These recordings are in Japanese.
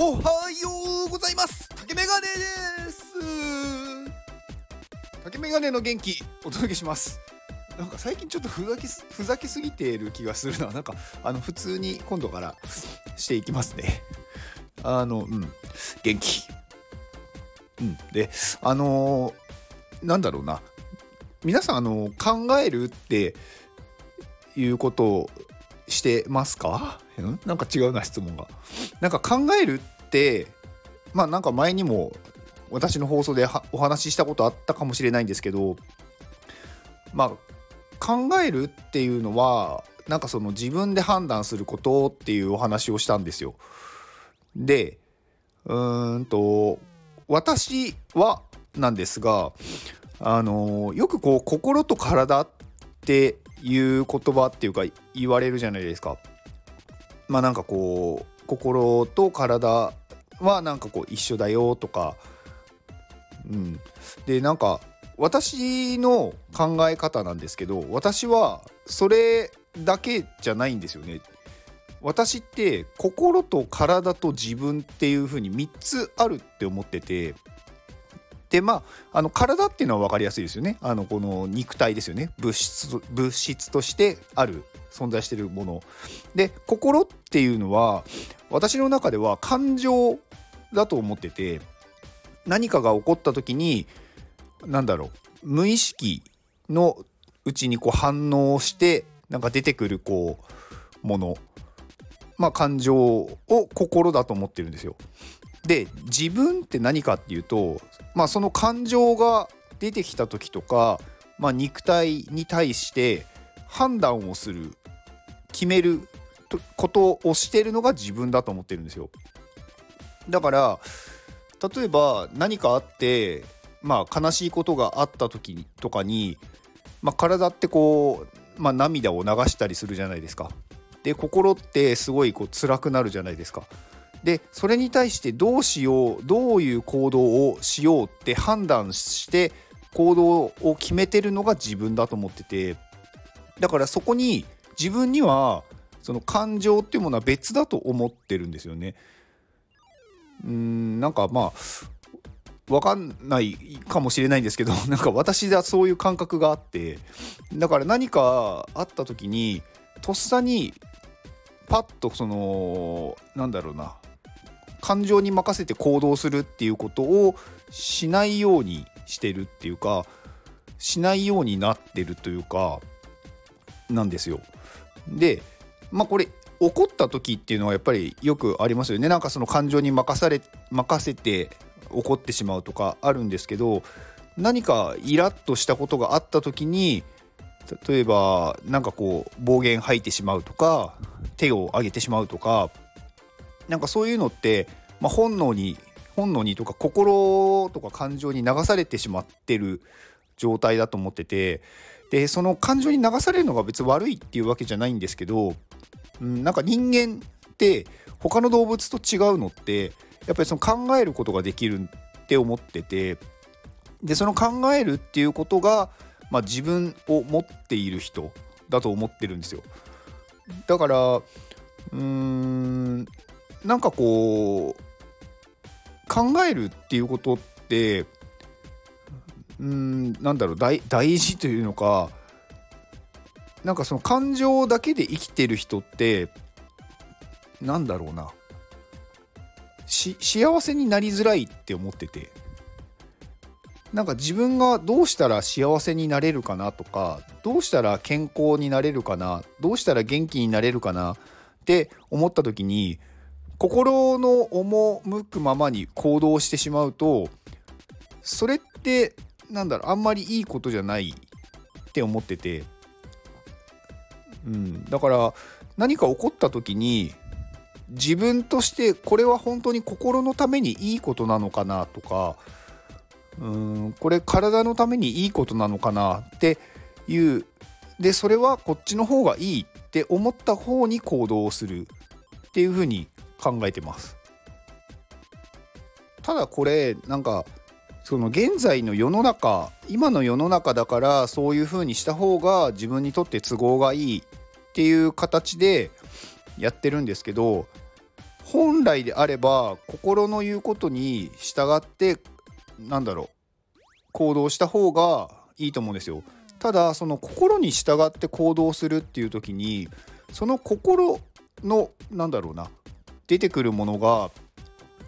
おはようございます。竹メガネです。竹メガネの元気お届けします。なんか最近ちょっとふざけすふざけすぎている気がするな。なんかあの普通に今度からしていきますね。あのうん。元気。うん。であのー、なんだろうな。皆さんあの考えるっていうことをしてますか？んなんか違うな質問が。なんか考えるまあなんか前にも私の放送でお話ししたことあったかもしれないんですけどまあ考えるっていうのはなんかその自分で判断することっていうお話をしたんですよ。でうーんと私はなんですがあのよくこう心と体っていう言葉っていうか言われるじゃないですか。まあなんかこう心と体はなんかこう一緒だよとか、うん、でなんか私の考え方なんですけど私はそれだけじゃないんですよね。私って心と体と自分っていう風に3つあるって思っててでまああの体っていうのは分かりやすいですよね。あのこの肉体ですよね。物質物質としてある存在しているもの。で心っていうのは私の中では感情だと思ってて何かが起こった時に何だろう無意識のうちにこう反応してなんか出てくるこうもの。まあ感情を心だと思ってるんですよ。で自分って何かっていうと、まあ、その感情が出てきた時とか、まあ、肉体に対して判断をする決めることをしてるのが自分だと思ってるんですよ。だから例えば何かあってまあ悲しいことがあった時とかに、まあ、体ってこう、まあ、涙を流したりするじゃないですか。で心ってすごいこう辛くなるじゃないですか。でそれに対してどうしようどういう行動をしようって判断して行動を決めてるのが自分だと思っててだからそこに自分にはその感情っていうものは別だと思ってるんですよね。うんなんかまあ分かんないかもしれないんですけど なんか私はそういう感覚があってだから何かあった時にとっさにパッとそのなんだろうな感情に任せて行動するっていうことをしないようにしてるっていうかしないようになってるというかなんですよ。でまあこれ怒った時っていうのはやっぱりよくありますよねなんかその感情に任され任せて怒ってしまうとかあるんですけど何かイラッとしたことがあった時に例えば何かこう暴言吐いてしまうとか手を挙げてしまうとかなんかそういうのって、まあ、本能に本能にとか心とか感情に流されてしまってる状態だと思っててでその感情に流されるのが別に悪いっていうわけじゃないんですけど、うん、なんか人間って他の動物と違うのってやっぱりその考えることができるって思っててでその考えるっていうことが、まあ、自分を持っている人だと思ってるんですよ。だからうーんなんかこう考えるっていうことってうんなんだろう大大事というのかなんかその感情だけで生きてる人ってなんだろうな。幸せになりづらいって思ってて。なんか自分がどうしたら幸せになれるかなとかどうしたら健康になれるかなどうしたら元気になれるかなって思った時に心の赴くままに行動してしまうとそれってなんだろうあんまりいいことじゃないって思ってて、うん、だから何か起こった時に自分としてこれは本当に心のためにいいことなのかなとかうんこれ体のためにいいことなのかなっていうでそれはこっちの方がいいって思った方に行動をするっていうふうに考えてますただこれなんかその現在の世の中今の世の中だからそういう風にした方が自分にとって都合がいいっていう形でやってるんですけど本来であれば心の言うことに従ってなんだろう行動した方がいいと思うんですよ。ただその心に従って行動するっていう時にその心のなんだろうな出てくるものが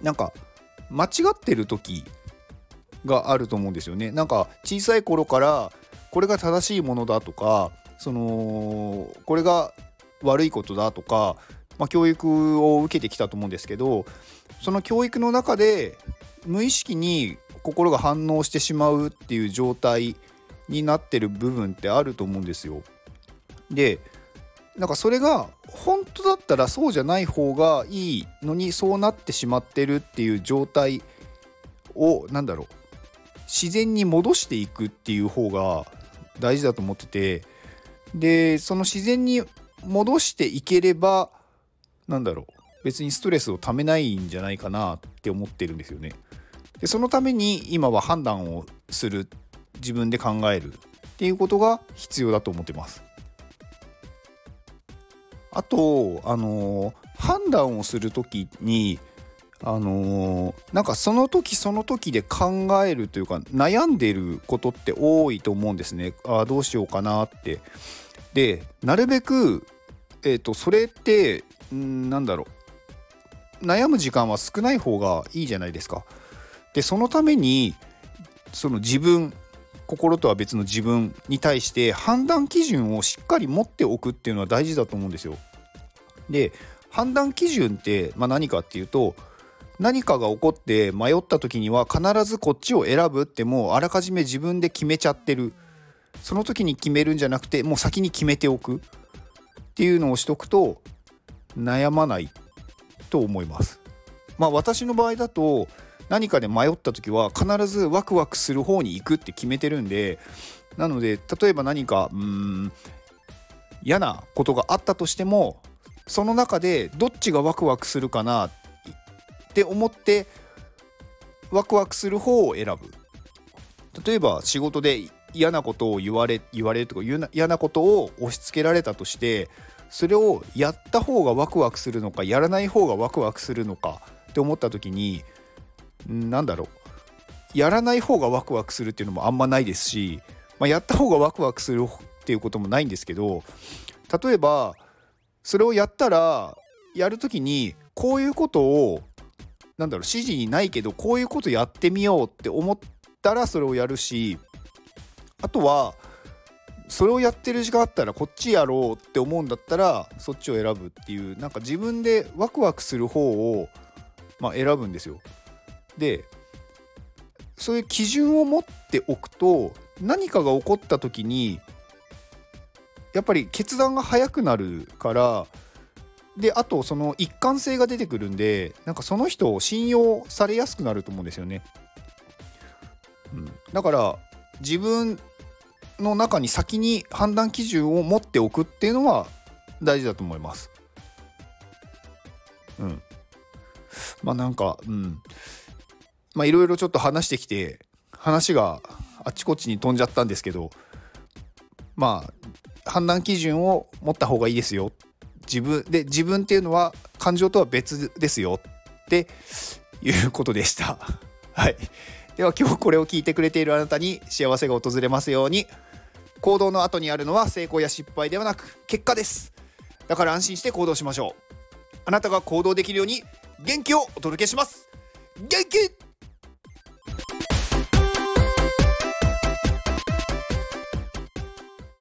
なんか間違ってる時があると思うんですよね。なんか小さい頃からこれが正しいものだとかそのこれが悪いことだとか、まあ、教育を受けてきたと思うんですけどその教育の中で無意識に心が反応してしまうっていう状態になってる部分ってあると思うんですよ。でなんかそれが本当だったらそうじゃない方がいいのにそうなってしまってるっていう状態を何だろう自然に戻していくっていう方が大事だと思っててでその自然に戻していければなんだろう別にストレスをためないんじゃないかなって思ってるんですよね。でそのために今は判断をする自分で考えるっていうことが必要だと思ってます。あとあの判断をする時にあのなんかその時その時で考えるというか悩んでることって多いと思うんですね。あどうしようかなって。でなるべく、えーと、それってんなんだろう悩む時間は少ない方がいいじゃないですか。でそのためにその自分心とは別の自分に対して判断基準をしっかり持っておくっていうのは大事だと思うんですよ。で判断基準って、まあ、何かっていうと何かが起こって迷った時には必ずこっちを選ぶってもうあらかじめ自分で決めちゃってるその時に決めるんじゃなくてもう先に決めておくっていうのをしとくと悩まないと思います。まあ私の場合だと何かで迷った時は必ずワクワクする方に行くって決めてるんでなので例えば何かうん嫌なことがあったとしてもその中でどっちがワクワクするかなって思ってワクワクする方を選ぶ。例えば仕事で嫌なことを言われ言われるとか嫌なことを押し付けられたとしてそれをやった方がワクワクするのかやらない方がワクワクするのかって思った時になんだろうやらない方がワクワクするっていうのもあんまないですし、まあ、やった方がワクワクするっていうこともないんですけど例えばそれをやったらやる時にこういうことをなんだろう指示にないけどこういうことやってみようって思ったらそれをやるしあとはそれをやってる時間あったらこっちやろうって思うんだったらそっちを選ぶっていうなんか自分でワクワクする方を、まあ、選ぶんですよ。でそういう基準を持っておくと何かが起こった時にやっぱり決断が早くなるからであとその一貫性が出てくるんでなんかその人を信用されやすくなると思うんですよね。うん、だから自分の中に先に判断基準を持っておくっていうのは大事だと思います。うん。まあなんか、うん。まあいろいろちょっと話してきて話があっちこっちに飛んじゃったんですけどまあ判断基準を持った方がいいですよ。自分で自分っていうのは感情とは別ですよ。っていうことでした。はい。では今日これを聞いてくれているあなたに幸せが訪れますように行動の後にあるのは成功や失敗ではなく結果です。だから安心して行動しましょう。あなたが行動できるように元気をお届けします。元気